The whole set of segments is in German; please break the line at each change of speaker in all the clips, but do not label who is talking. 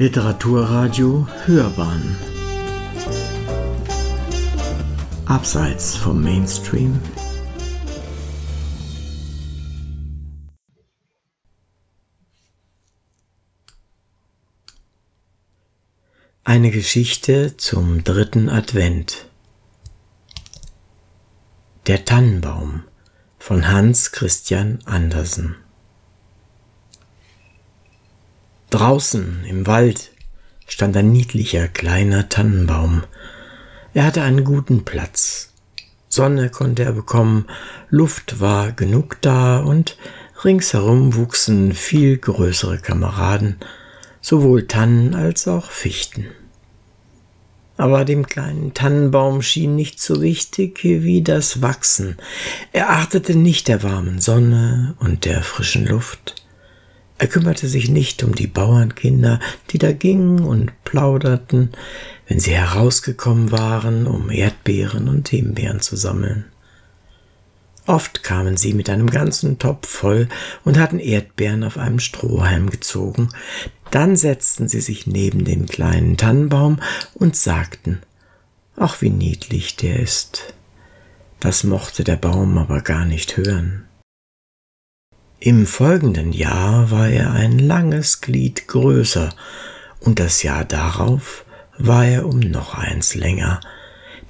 Literaturradio Hörbahn. Abseits vom Mainstream. Eine Geschichte zum dritten Advent. Der Tannenbaum von Hans Christian Andersen Draußen im Wald stand ein niedlicher kleiner Tannenbaum. Er hatte einen guten Platz. Sonne konnte er bekommen, Luft war genug da und ringsherum wuchsen viel größere Kameraden, sowohl Tannen als auch Fichten. Aber dem kleinen Tannenbaum schien nicht so wichtig wie das Wachsen. Er achtete nicht der warmen Sonne und der frischen Luft. Er kümmerte sich nicht um die Bauernkinder, die da gingen und plauderten, wenn sie herausgekommen waren, um Erdbeeren und Himbeeren zu sammeln. Oft kamen sie mit einem ganzen Topf voll und hatten Erdbeeren auf einem Strohhalm gezogen. Dann setzten sie sich neben den kleinen Tannenbaum und sagten, ach wie niedlich der ist. Das mochte der Baum aber gar nicht hören. Im folgenden Jahr war er ein langes Glied größer, und das Jahr darauf war er um noch eins länger,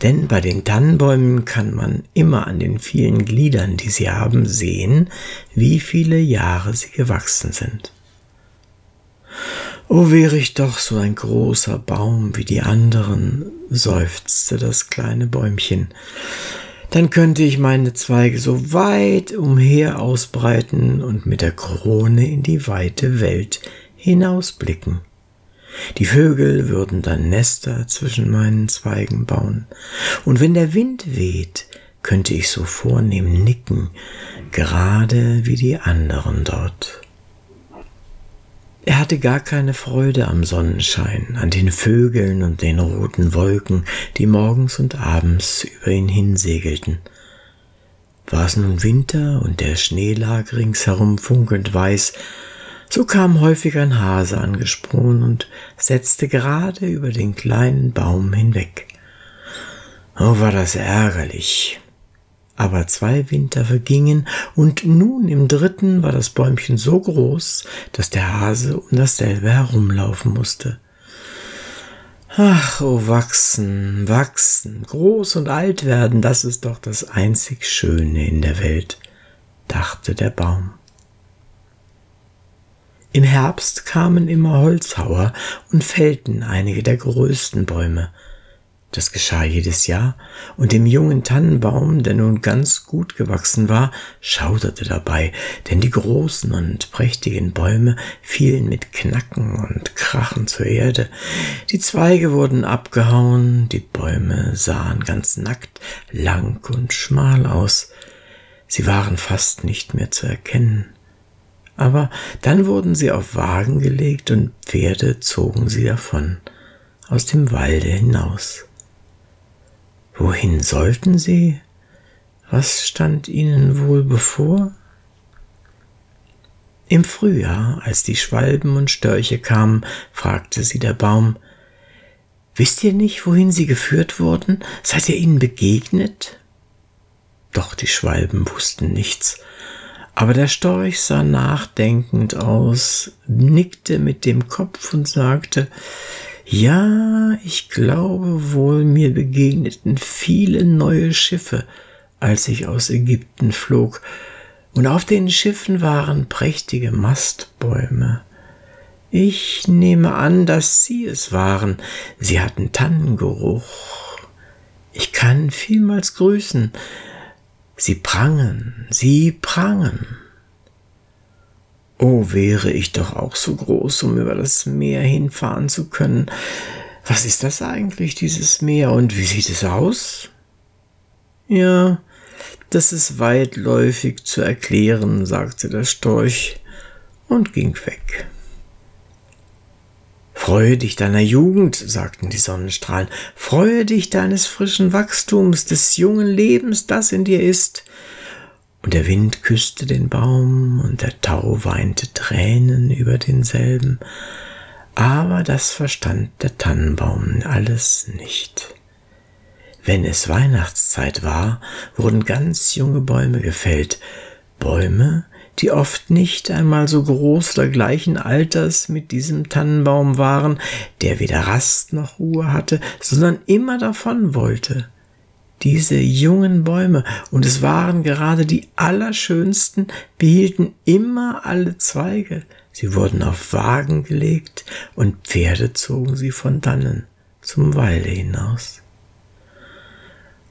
denn bei den Tannenbäumen kann man immer an den vielen Gliedern, die sie haben, sehen, wie viele Jahre sie gewachsen sind. O wäre ich doch so ein großer Baum wie die anderen, seufzte das kleine Bäumchen, dann könnte ich meine Zweige so weit umher ausbreiten und mit der Krone in die weite Welt hinausblicken. Die Vögel würden dann Nester zwischen meinen Zweigen bauen, und wenn der Wind weht, könnte ich so vornehm nicken, gerade wie die anderen dort. Er hatte gar keine Freude am Sonnenschein, an den Vögeln und den roten Wolken, die morgens und abends über ihn hinsegelten. War es nun Winter und der Schnee lag ringsherum funkelnd weiß, so kam häufig ein Hase angesprungen und setzte gerade über den kleinen Baum hinweg. Oh, war das ärgerlich. Aber zwei Winter vergingen, und nun im dritten war das Bäumchen so groß, dass der Hase um dasselbe herumlaufen musste. Ach, oh wachsen, wachsen, groß und alt werden, das ist doch das einzig Schöne in der Welt, dachte der Baum. Im Herbst kamen immer Holzhauer und fällten einige der größten Bäume, das geschah jedes Jahr, und dem jungen Tannenbaum, der nun ganz gut gewachsen war, schauderte dabei, denn die großen und prächtigen Bäume fielen mit Knacken und Krachen zur Erde, die Zweige wurden abgehauen, die Bäume sahen ganz nackt, lang und schmal aus, sie waren fast nicht mehr zu erkennen. Aber dann wurden sie auf Wagen gelegt und Pferde zogen sie davon aus dem Walde hinaus. Wohin sollten sie? Was stand ihnen wohl bevor? Im Frühjahr, als die Schwalben und Störche kamen, fragte sie der Baum, Wisst ihr nicht, wohin sie geführt wurden? Seid ihr ihnen begegnet? Doch die Schwalben wussten nichts, aber der Storch sah nachdenkend aus, nickte mit dem Kopf und sagte, ja, ich glaube wohl, mir begegneten viele neue Schiffe, als ich aus Ägypten flog, und auf den Schiffen waren prächtige Mastbäume. Ich nehme an, dass Sie es waren. Sie hatten Tannengeruch. Ich kann vielmals grüßen. Sie prangen, sie prangen. Oh, wäre ich doch auch so groß, um über das Meer hinfahren zu können. Was ist das eigentlich, dieses Meer, und wie sieht es aus? Ja, das ist weitläufig zu erklären, sagte der Storch und ging weg. Freue dich deiner Jugend, sagten die Sonnenstrahlen, freue dich deines frischen Wachstums, des jungen Lebens, das in dir ist und der Wind küsste den Baum und der Tau weinte Tränen über denselben. Aber das verstand der Tannenbaum alles nicht. Wenn es Weihnachtszeit war, wurden ganz junge Bäume gefällt, Bäume, die oft nicht einmal so groß oder gleichen Alters mit diesem Tannenbaum waren, der weder Rast noch Ruhe hatte, sondern immer davon wollte. Diese jungen Bäume, und es waren gerade die allerschönsten, behielten immer alle Zweige, sie wurden auf Wagen gelegt, und Pferde zogen sie von dannen zum Walde hinaus.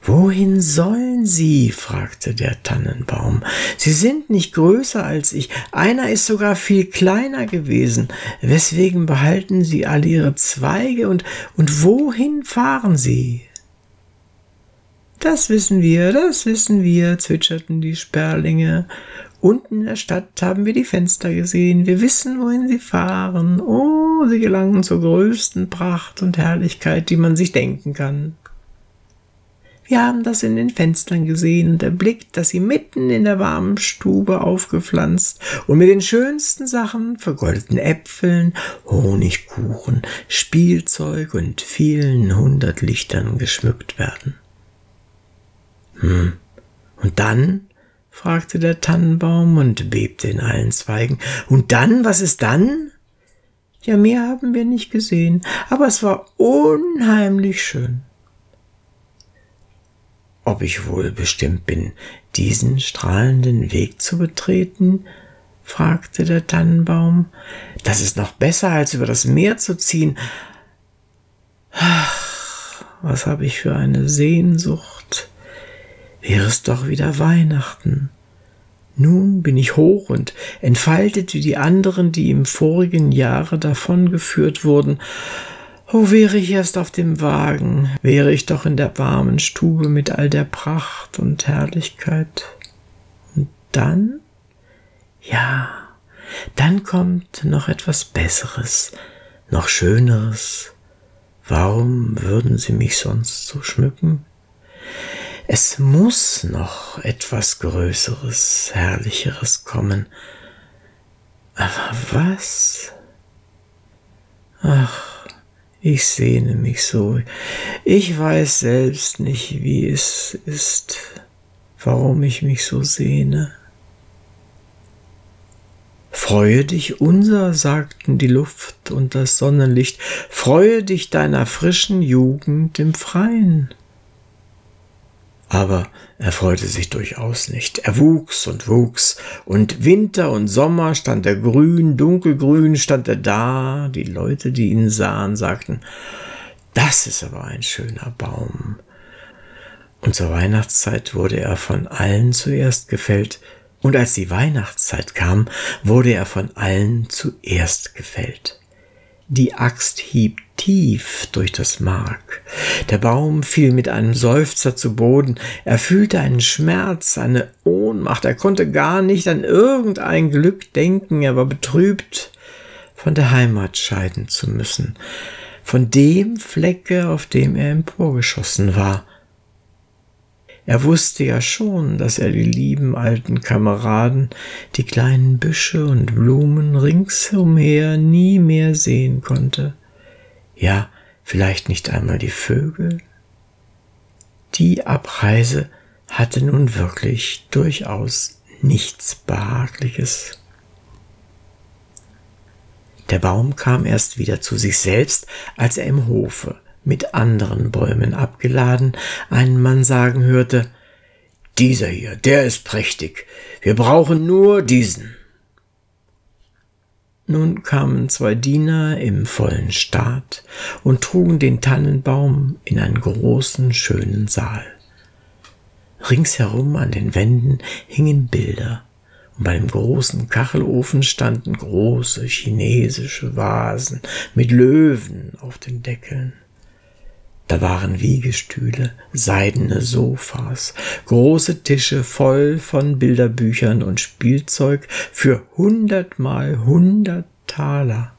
Wohin sollen Sie? fragte der Tannenbaum. Sie sind nicht größer als ich, einer ist sogar viel kleiner gewesen. Weswegen behalten Sie alle Ihre Zweige und, und wohin fahren Sie? Das wissen wir, das wissen wir, zwitscherten die Sperlinge. Unten in der Stadt haben wir die Fenster gesehen. Wir wissen, wohin sie fahren. Oh, sie gelangen zur größten Pracht und Herrlichkeit, die man sich denken kann. Wir haben das in den Fenstern gesehen und erblickt, dass sie mitten in der warmen Stube aufgepflanzt und mit den schönsten Sachen, vergoldeten Äpfeln, Honigkuchen, Spielzeug und vielen hundert Lichtern geschmückt werden. Hm. Und dann? fragte der Tannenbaum und bebte in allen Zweigen. Und dann? Was ist dann? Ja, mehr haben wir nicht gesehen, aber es war unheimlich schön ob ich wohl bestimmt bin, diesen strahlenden Weg zu betreten? fragte der Tannenbaum. Das ist noch besser, als über das Meer zu ziehen. Ach, was habe ich für eine Sehnsucht. Wäre es doch wieder Weihnachten. Nun bin ich hoch und entfaltet wie die anderen, die im vorigen Jahre davongeführt wurden, Oh, wäre ich erst auf dem Wagen, wäre ich doch in der warmen Stube mit all der Pracht und Herrlichkeit. Und dann? Ja, dann kommt noch etwas Besseres, noch Schöneres. Warum würden Sie mich sonst so schmücken? Es muss noch etwas Größeres, Herrlicheres kommen. Aber was? Ach, ich sehne mich so. Ich weiß selbst nicht, wie es ist, warum ich mich so sehne. Freue dich unser, sagten die Luft und das Sonnenlicht, freue dich deiner frischen Jugend im Freien. Aber er freute sich durchaus nicht. Er wuchs und wuchs, und Winter und Sommer stand er grün, dunkelgrün stand er da. Die Leute, die ihn sahen, sagten, das ist aber ein schöner Baum. Und zur Weihnachtszeit wurde er von allen zuerst gefällt, und als die Weihnachtszeit kam, wurde er von allen zuerst gefällt. Die Axt hieb tief durch das Mark. Der Baum fiel mit einem Seufzer zu Boden. Er fühlte einen Schmerz, eine Ohnmacht. Er konnte gar nicht an irgendein Glück denken. Er war betrübt, von der Heimat scheiden zu müssen, von dem Flecke, auf dem er emporgeschossen war. Er wusste ja schon, dass er die lieben alten Kameraden, die kleinen Büsche und Blumen ringsumher nie mehr sehen konnte. Ja, vielleicht nicht einmal die Vögel. Die Abreise hatte nun wirklich durchaus nichts Behagliches. Der Baum kam erst wieder zu sich selbst, als er im Hofe mit anderen Bäumen abgeladen, einen Mann sagen hörte, dieser hier, der ist prächtig. Wir brauchen nur diesen. Nun kamen zwei Diener im vollen Staat und trugen den Tannenbaum in einen großen, schönen Saal. Ringsherum an den Wänden hingen Bilder, und bei dem großen Kachelofen standen große chinesische Vasen mit Löwen auf den Deckeln. Da waren Wiegestühle, seidene Sofas, große Tische voll von Bilderbüchern und Spielzeug für hundertmal hundert Taler.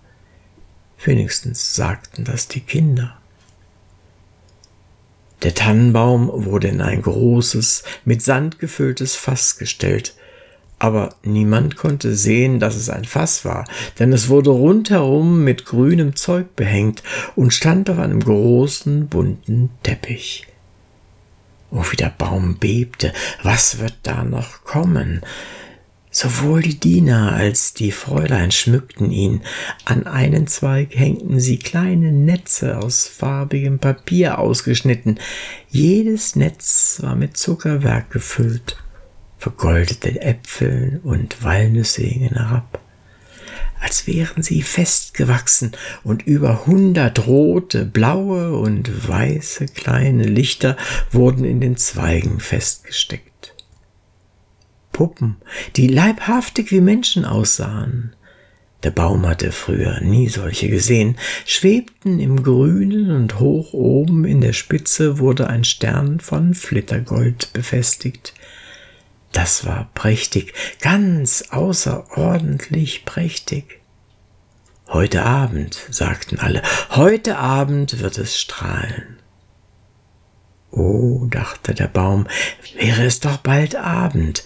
Wenigstens sagten das die Kinder. Der Tannenbaum wurde in ein großes, mit Sand gefülltes Fass gestellt. Aber niemand konnte sehen, dass es ein Fass war, denn es wurde rundherum mit grünem Zeug behängt und stand auf einem großen bunten Teppich. Oh, wie der Baum bebte, was wird da noch kommen? Sowohl die Diener als die Fräulein schmückten ihn. An einen Zweig hängten sie kleine Netze aus farbigem Papier ausgeschnitten. Jedes Netz war mit Zuckerwerk gefüllt. Vergoldete Äpfel und Walnüsse hingen herab, als wären sie festgewachsen und über hundert rote, blaue und weiße kleine Lichter wurden in den Zweigen festgesteckt. Puppen, die leibhaftig wie Menschen aussahen, der Baum hatte früher nie solche gesehen, schwebten im Grünen und hoch oben in der Spitze wurde ein Stern von Flittergold befestigt. Das war prächtig, ganz außerordentlich prächtig. Heute Abend, sagten alle, heute Abend wird es strahlen. Oh, dachte der Baum, wäre es doch bald Abend,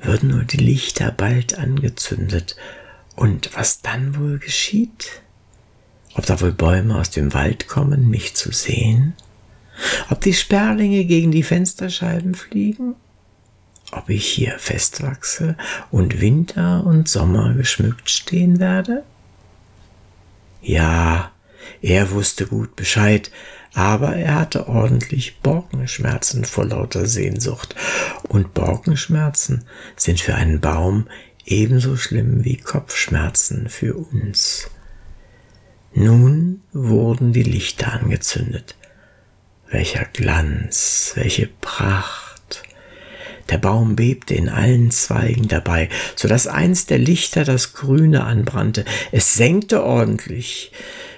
würden nur die Lichter bald angezündet. Und was dann wohl geschieht? Ob da wohl Bäume aus dem Wald kommen, mich zu sehen? Ob die Sperlinge gegen die Fensterscheiben fliegen? Ob ich hier festwachse und Winter und Sommer geschmückt stehen werde? Ja, er wusste gut Bescheid, aber er hatte ordentlich Borkenschmerzen vor lauter Sehnsucht, und Borkenschmerzen sind für einen Baum ebenso schlimm wie Kopfschmerzen für uns. Nun wurden die Lichter angezündet. Welcher Glanz, welche Pracht. Der Baum bebte in allen Zweigen dabei, so dass eins der Lichter das Grüne anbrannte. Es senkte ordentlich.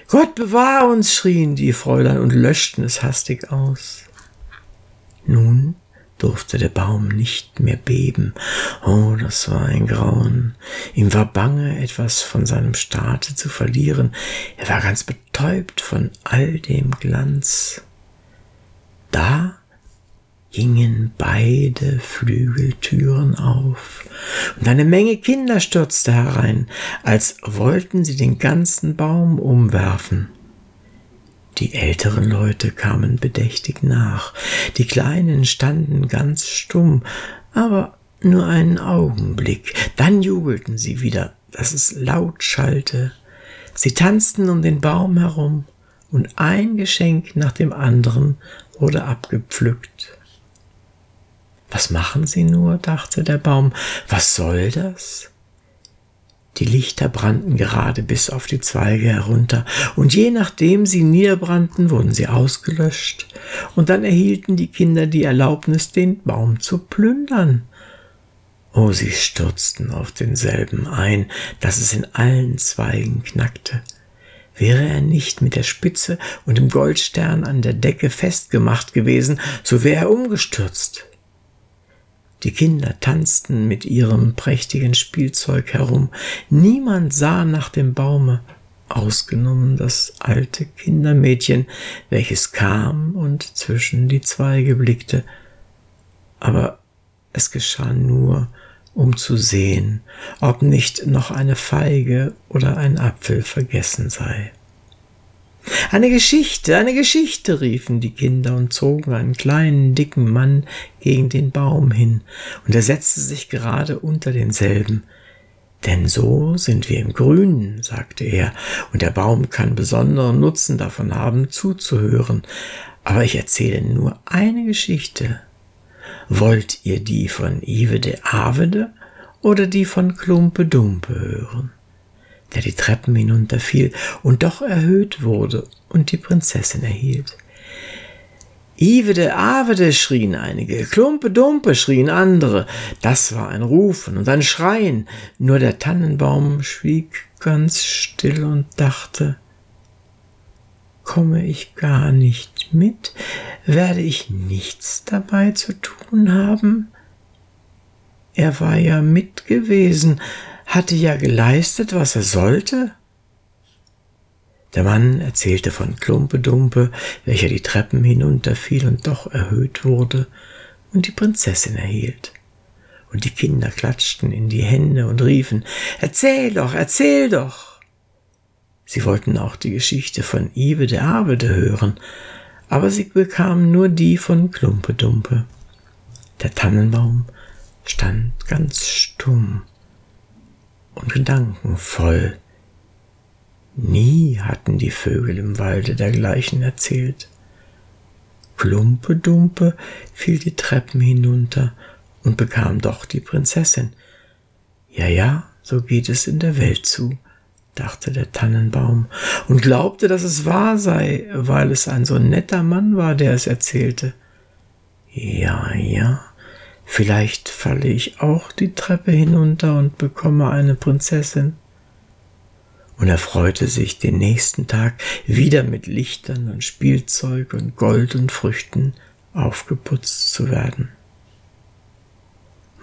Gott bewahr uns, schrien die Fräulein und löschten es hastig aus. Nun durfte der Baum nicht mehr beben. Oh, das war ein Grauen. Ihm war bange, etwas von seinem Staate zu verlieren. Er war ganz betäubt von all dem Glanz. Da gingen beide Flügeltüren auf, und eine Menge Kinder stürzte herein, als wollten sie den ganzen Baum umwerfen. Die älteren Leute kamen bedächtig nach, die Kleinen standen ganz stumm, aber nur einen Augenblick, dann jubelten sie wieder, dass es laut schallte. Sie tanzten um den Baum herum, und ein Geschenk nach dem anderen wurde abgepflückt. Was machen Sie nur? dachte der Baum. Was soll das? Die Lichter brannten gerade bis auf die Zweige herunter, und je nachdem sie niederbrannten, wurden sie ausgelöscht, und dann erhielten die Kinder die Erlaubnis, den Baum zu plündern. Oh, sie stürzten auf denselben ein, dass es in allen Zweigen knackte. Wäre er nicht mit der Spitze und dem Goldstern an der Decke festgemacht gewesen, so wäre er umgestürzt. Die Kinder tanzten mit ihrem prächtigen Spielzeug herum. Niemand sah nach dem Baume, ausgenommen das alte Kindermädchen, welches kam und zwischen die Zweige blickte. Aber es geschah nur, um zu sehen, ob nicht noch eine Feige oder ein Apfel vergessen sei. Eine Geschichte, eine Geschichte, riefen die Kinder und zogen einen kleinen, dicken Mann gegen den Baum hin, und er setzte sich gerade unter denselben. Denn so sind wir im Grünen, sagte er, und der Baum kann besonderen Nutzen davon haben, zuzuhören. Aber ich erzähle nur eine Geschichte. Wollt ihr die von Ive de Avede oder die von Klumpe Dumpe hören? Der die Treppen hinunterfiel und doch erhöht wurde und die Prinzessin erhielt. Ivede, Avede, schrien einige, Klumpe, Dumpe, schrien andere. Das war ein Rufen und ein Schreien. Nur der Tannenbaum schwieg ganz still und dachte, komme ich gar nicht mit, werde ich nichts dabei zu tun haben? Er war ja mit gewesen, hatte ja geleistet, was er sollte. Der Mann erzählte von Klumpedumpe, welcher die Treppen hinunterfiel und doch erhöht wurde und die Prinzessin erhielt. und die Kinder klatschten in die Hände und riefen Erzähl doch, erzähl doch. Sie wollten auch die Geschichte von Ive der Arbede hören, aber sie bekamen nur die von Klumpedumpe. Der Tannenbaum stand ganz stumm und gedankenvoll. Nie hatten die Vögel im Walde dergleichen erzählt. Klumpedumpe fiel die Treppen hinunter und bekam doch die Prinzessin. Ja, ja, so geht es in der Welt zu, dachte der Tannenbaum und glaubte, dass es wahr sei, weil es ein so netter Mann war, der es erzählte. Ja, ja, vielleicht falle ich auch die Treppe hinunter und bekomme eine Prinzessin. Und er freute sich, den nächsten Tag wieder mit Lichtern und Spielzeug und Gold und Früchten aufgeputzt zu werden.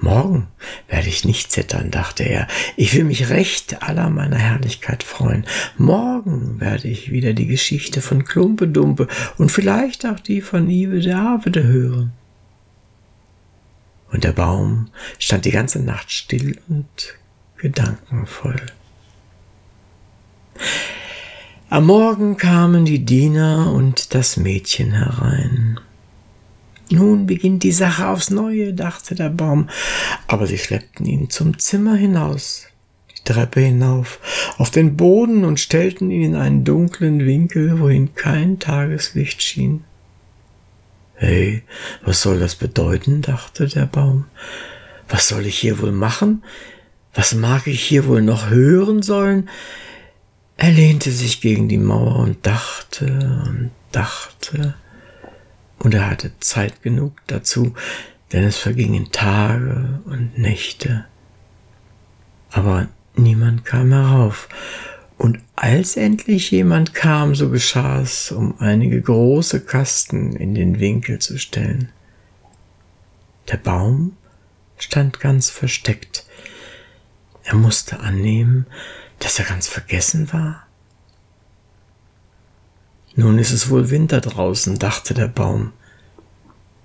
Morgen werde ich nicht zittern, dachte er. Ich will mich recht aller meiner Herrlichkeit freuen. Morgen werde ich wieder die Geschichte von Klumpedumpe und vielleicht auch die von Ive der Havede hören. Und der Baum stand die ganze Nacht still und gedankenvoll. Am Morgen kamen die Diener und das Mädchen herein. Nun beginnt die Sache aufs Neue, dachte der Baum, aber sie schleppten ihn zum Zimmer hinaus, die Treppe hinauf, auf den Boden und stellten ihn in einen dunklen Winkel, wohin kein Tageslicht schien. Hey, was soll das bedeuten? dachte der Baum. Was soll ich hier wohl machen? Was mag ich hier wohl noch hören sollen? Er lehnte sich gegen die Mauer und dachte und dachte und er hatte Zeit genug dazu, denn es vergingen Tage und Nächte. Aber niemand kam herauf, und als endlich jemand kam, so geschah es, um einige große Kasten in den Winkel zu stellen. Der Baum stand ganz versteckt. Er musste annehmen, dass er ganz vergessen war. Nun ist es wohl Winter draußen, dachte der Baum.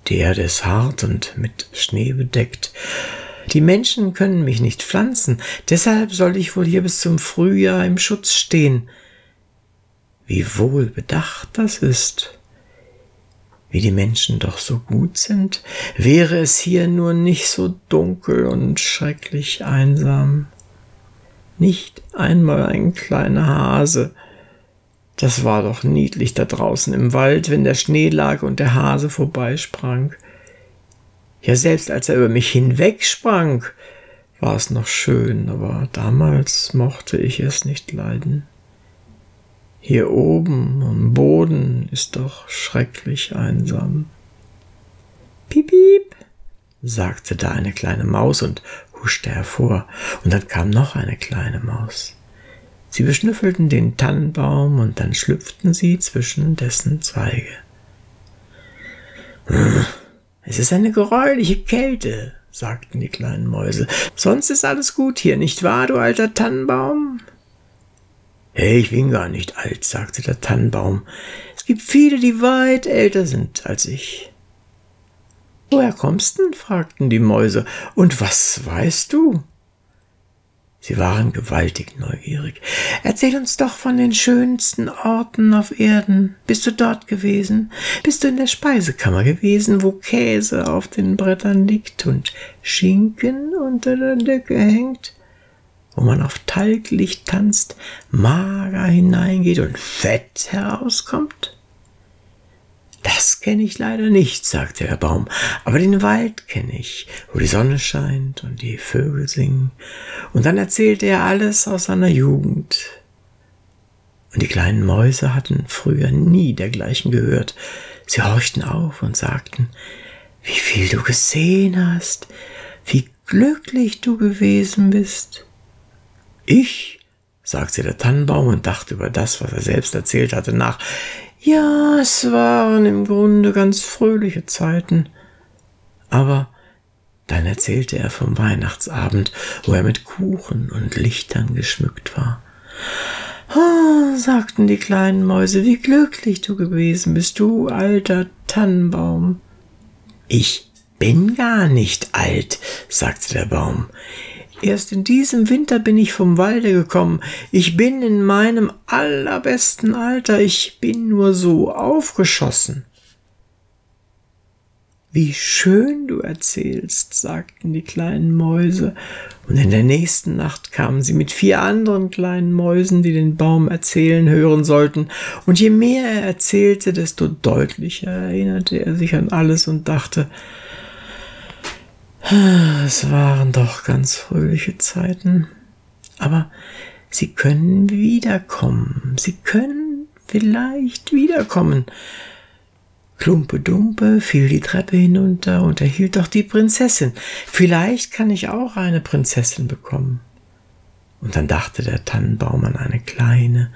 Die Erde ist hart und mit Schnee bedeckt. Die Menschen können mich nicht pflanzen, deshalb soll ich wohl hier bis zum Frühjahr im Schutz stehen. Wie wohl bedacht das ist. Wie die Menschen doch so gut sind, wäre es hier nur nicht so dunkel und schrecklich einsam. Nicht einmal ein kleiner Hase, das war doch niedlich da draußen im Wald, wenn der Schnee lag und der Hase vorbeisprang. Ja, selbst als er über mich hinwegsprang, war es noch schön, aber damals mochte ich es nicht leiden. Hier oben am Boden ist doch schrecklich einsam. Piep, piep, sagte da eine kleine Maus und huschte hervor, und dann kam noch eine kleine Maus. Sie beschnüffelten den Tannenbaum und dann schlüpften sie zwischen dessen Zweige. Es ist eine geräuliche Kälte, sagten die kleinen Mäuse. Sonst ist alles gut hier, nicht wahr, du alter Tannenbaum? Hey, ich bin gar nicht alt, sagte der Tannenbaum. Es gibt viele, die weit älter sind als ich. Woher kommst du? fragten die Mäuse. Und was weißt du? Sie waren gewaltig neugierig. Erzähl uns doch von den schönsten Orten auf Erden. Bist du dort gewesen? Bist du in der Speisekammer gewesen, wo Käse auf den Brettern liegt und Schinken unter der Decke hängt? Wo man auf Talglicht tanzt, mager hineingeht und Fett herauskommt? Das kenne ich leider nicht, sagte der Baum, aber den Wald kenne ich, wo die Sonne scheint und die Vögel singen. Und dann erzählte er alles aus seiner Jugend. Und die kleinen Mäuse hatten früher nie dergleichen gehört. Sie horchten auf und sagten, wie viel du gesehen hast, wie glücklich du gewesen bist. Ich, sagte der Tannenbaum und dachte über das, was er selbst erzählt hatte, nach. Ja, es waren im Grunde ganz fröhliche Zeiten. Aber dann erzählte er vom Weihnachtsabend, wo er mit Kuchen und Lichtern geschmückt war. Oh, sagten die kleinen Mäuse, wie glücklich du gewesen bist, du alter Tannenbaum. Ich, bin gar nicht alt, sagte der Baum. Erst in diesem Winter bin ich vom Walde gekommen. Ich bin in meinem allerbesten Alter. Ich bin nur so aufgeschossen. Wie schön du erzählst, sagten die kleinen Mäuse, und in der nächsten Nacht kamen sie mit vier anderen kleinen Mäusen, die den Baum erzählen hören sollten, und je mehr er erzählte, desto deutlicher erinnerte er sich an alles und dachte, es waren doch ganz fröhliche Zeiten. Aber sie können wiederkommen. Sie können vielleicht wiederkommen. Klumpe Dumpe fiel die Treppe hinunter und erhielt doch die Prinzessin. Vielleicht kann ich auch eine Prinzessin bekommen. Und dann dachte der Tannenbaum an eine kleine,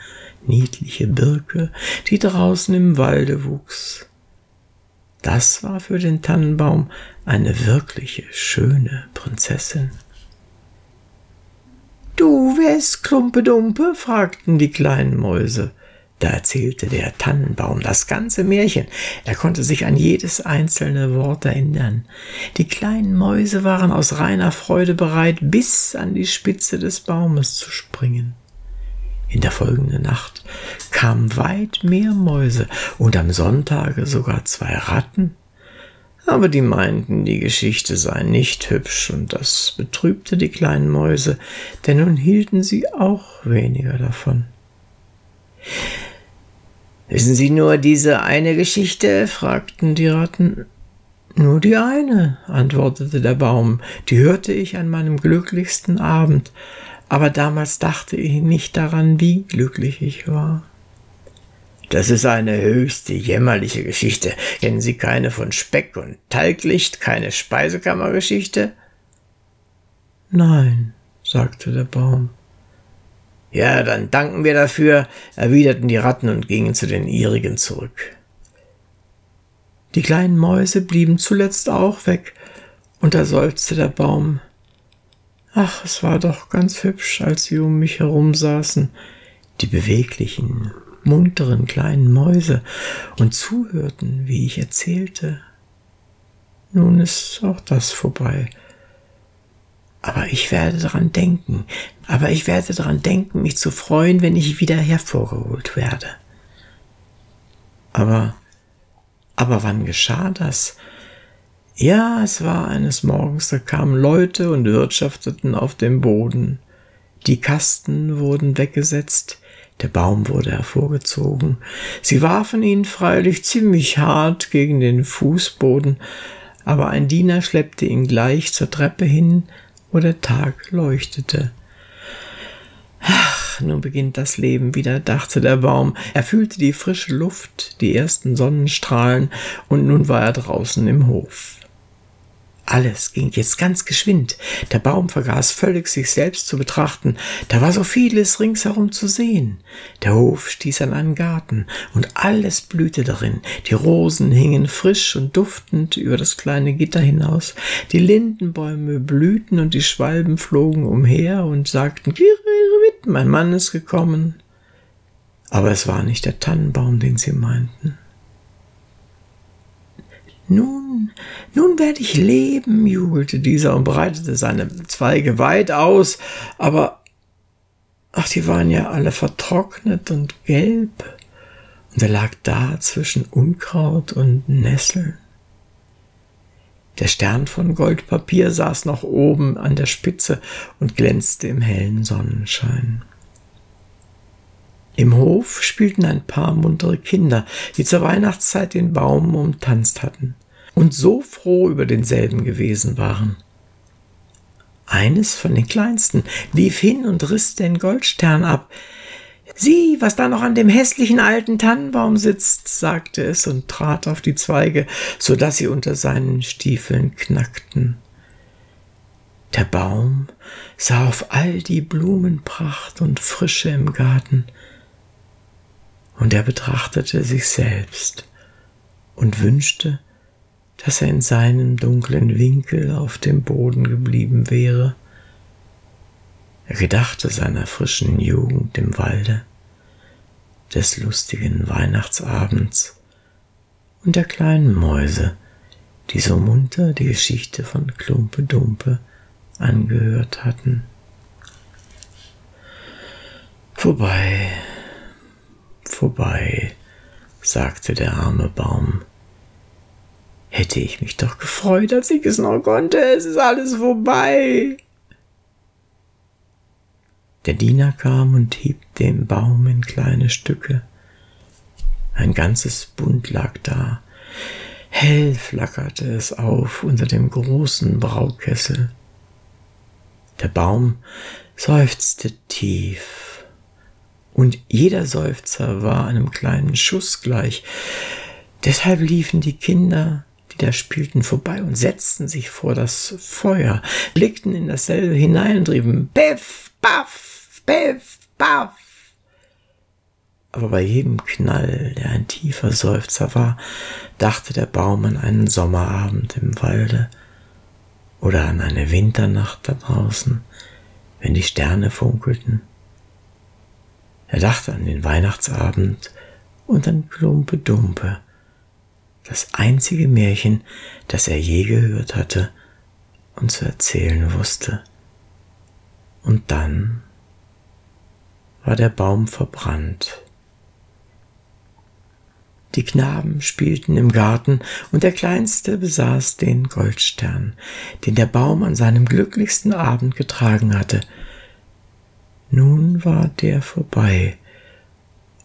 niedliche Birke, die draußen im Walde wuchs. Das war für den Tannenbaum eine wirkliche schöne Prinzessin. Du, wer ist Klumpedumpe? fragten die kleinen Mäuse. Da erzählte der Tannenbaum das ganze Märchen. Er konnte sich an jedes einzelne Wort erinnern. Die kleinen Mäuse waren aus reiner Freude bereit, bis an die Spitze des Baumes zu springen. In der folgenden Nacht kamen weit mehr Mäuse und am Sonntage sogar zwei Ratten. Aber die meinten, die Geschichte sei nicht hübsch, und das betrübte die kleinen Mäuse, denn nun hielten sie auch weniger davon. Wissen Sie nur diese eine Geschichte? fragten die Ratten. Nur die eine, antwortete der Baum, die hörte ich an meinem glücklichsten Abend, aber damals dachte ich nicht daran, wie glücklich ich war. Das ist eine höchste jämmerliche Geschichte. Kennen Sie keine von Speck und Talglicht, keine Speisekammergeschichte? Nein, sagte der Baum. Ja, dann danken wir dafür, erwiderten die Ratten und gingen zu den ihrigen zurück. Die kleinen Mäuse blieben zuletzt auch weg, und da seufzte der Baum. Ach, es war doch ganz hübsch, als sie um mich herum saßen, die beweglichen, munteren kleinen Mäuse, und zuhörten, wie ich erzählte. Nun ist auch das vorbei, aber ich werde daran denken, aber ich werde daran denken, mich zu freuen, wenn ich wieder hervorgeholt werde. Aber, aber wann geschah das? Ja, es war eines Morgens, da kamen Leute und wirtschafteten auf dem Boden. Die Kasten wurden weggesetzt, der Baum wurde hervorgezogen. Sie warfen ihn freilich ziemlich hart gegen den Fußboden, aber ein Diener schleppte ihn gleich zur Treppe hin, wo der Tag leuchtete. Ach, nun beginnt das Leben wieder, dachte der Baum. Er fühlte die frische Luft, die ersten Sonnenstrahlen, und nun war er draußen im Hof. Alles ging jetzt ganz geschwind. Der Baum vergaß völlig, sich selbst zu betrachten. Da war so vieles ringsherum zu sehen. Der Hof stieß an einen Garten, und alles blühte darin. Die Rosen hingen frisch und duftend über das kleine Gitter hinaus. Die Lindenbäume blühten und die Schwalben flogen umher und sagten, mein Mann ist gekommen. Aber es war nicht der Tannenbaum, den sie meinten. Nun, nun werde ich leben, jubelte dieser und breitete seine Zweige weit aus, aber ach, die waren ja alle vertrocknet und gelb, und er lag da zwischen Unkraut und Nesseln. Der Stern von Goldpapier saß noch oben an der Spitze und glänzte im hellen Sonnenschein. Im Hof spielten ein paar muntere Kinder, die zur Weihnachtszeit den Baum umtanzt hatten und so froh über denselben gewesen waren. Eines von den kleinsten lief hin und riss den Goldstern ab. Sieh, was da noch an dem hässlichen alten Tannenbaum sitzt, sagte es und trat auf die Zweige, so dass sie unter seinen Stiefeln knackten. Der Baum sah auf all die Blumenpracht und Frische im Garten, und er betrachtete sich selbst und wünschte, dass er in seinem dunklen Winkel auf dem Boden geblieben wäre. Er gedachte seiner frischen Jugend im Walde, des lustigen Weihnachtsabends und der kleinen Mäuse, die so munter die Geschichte von Klumpe Dumpe angehört hatten. Vorbei, vorbei, sagte der arme Baum. Hätte ich mich doch gefreut, als ich es noch konnte. Es ist alles vorbei. Der Diener kam und hieb den Baum in kleine Stücke. Ein ganzes Bund lag da. Hell flackerte es auf unter dem großen Braukessel. Der Baum seufzte tief, und jeder Seufzer war einem kleinen Schuss gleich. Deshalb liefen die Kinder, da spielten, vorbei und setzten sich vor das Feuer, blickten in dasselbe hinein und riefen Piff, Paff, Piff, Paff aber bei jedem Knall, der ein tiefer Seufzer war, dachte der Baum an einen Sommerabend im Walde oder an eine Winternacht da draußen, wenn die Sterne funkelten. Er dachte an den Weihnachtsabend und an Klumpe Dumpe, das einzige Märchen, das er je gehört hatte und zu erzählen wusste. Und dann war der Baum verbrannt die Knaben spielten im Garten, und der Kleinste besaß den Goldstern, den der Baum an seinem glücklichsten Abend getragen hatte. Nun war der vorbei,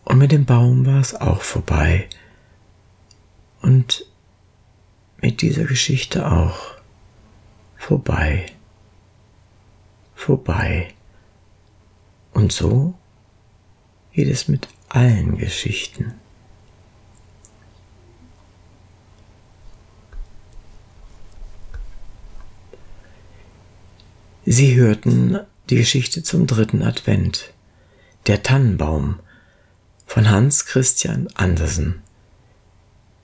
und mit dem Baum war es auch vorbei. Und mit dieser Geschichte auch vorbei, vorbei. Und so geht es mit allen Geschichten. Sie hörten die Geschichte zum dritten Advent. Der Tannenbaum von Hans Christian Andersen.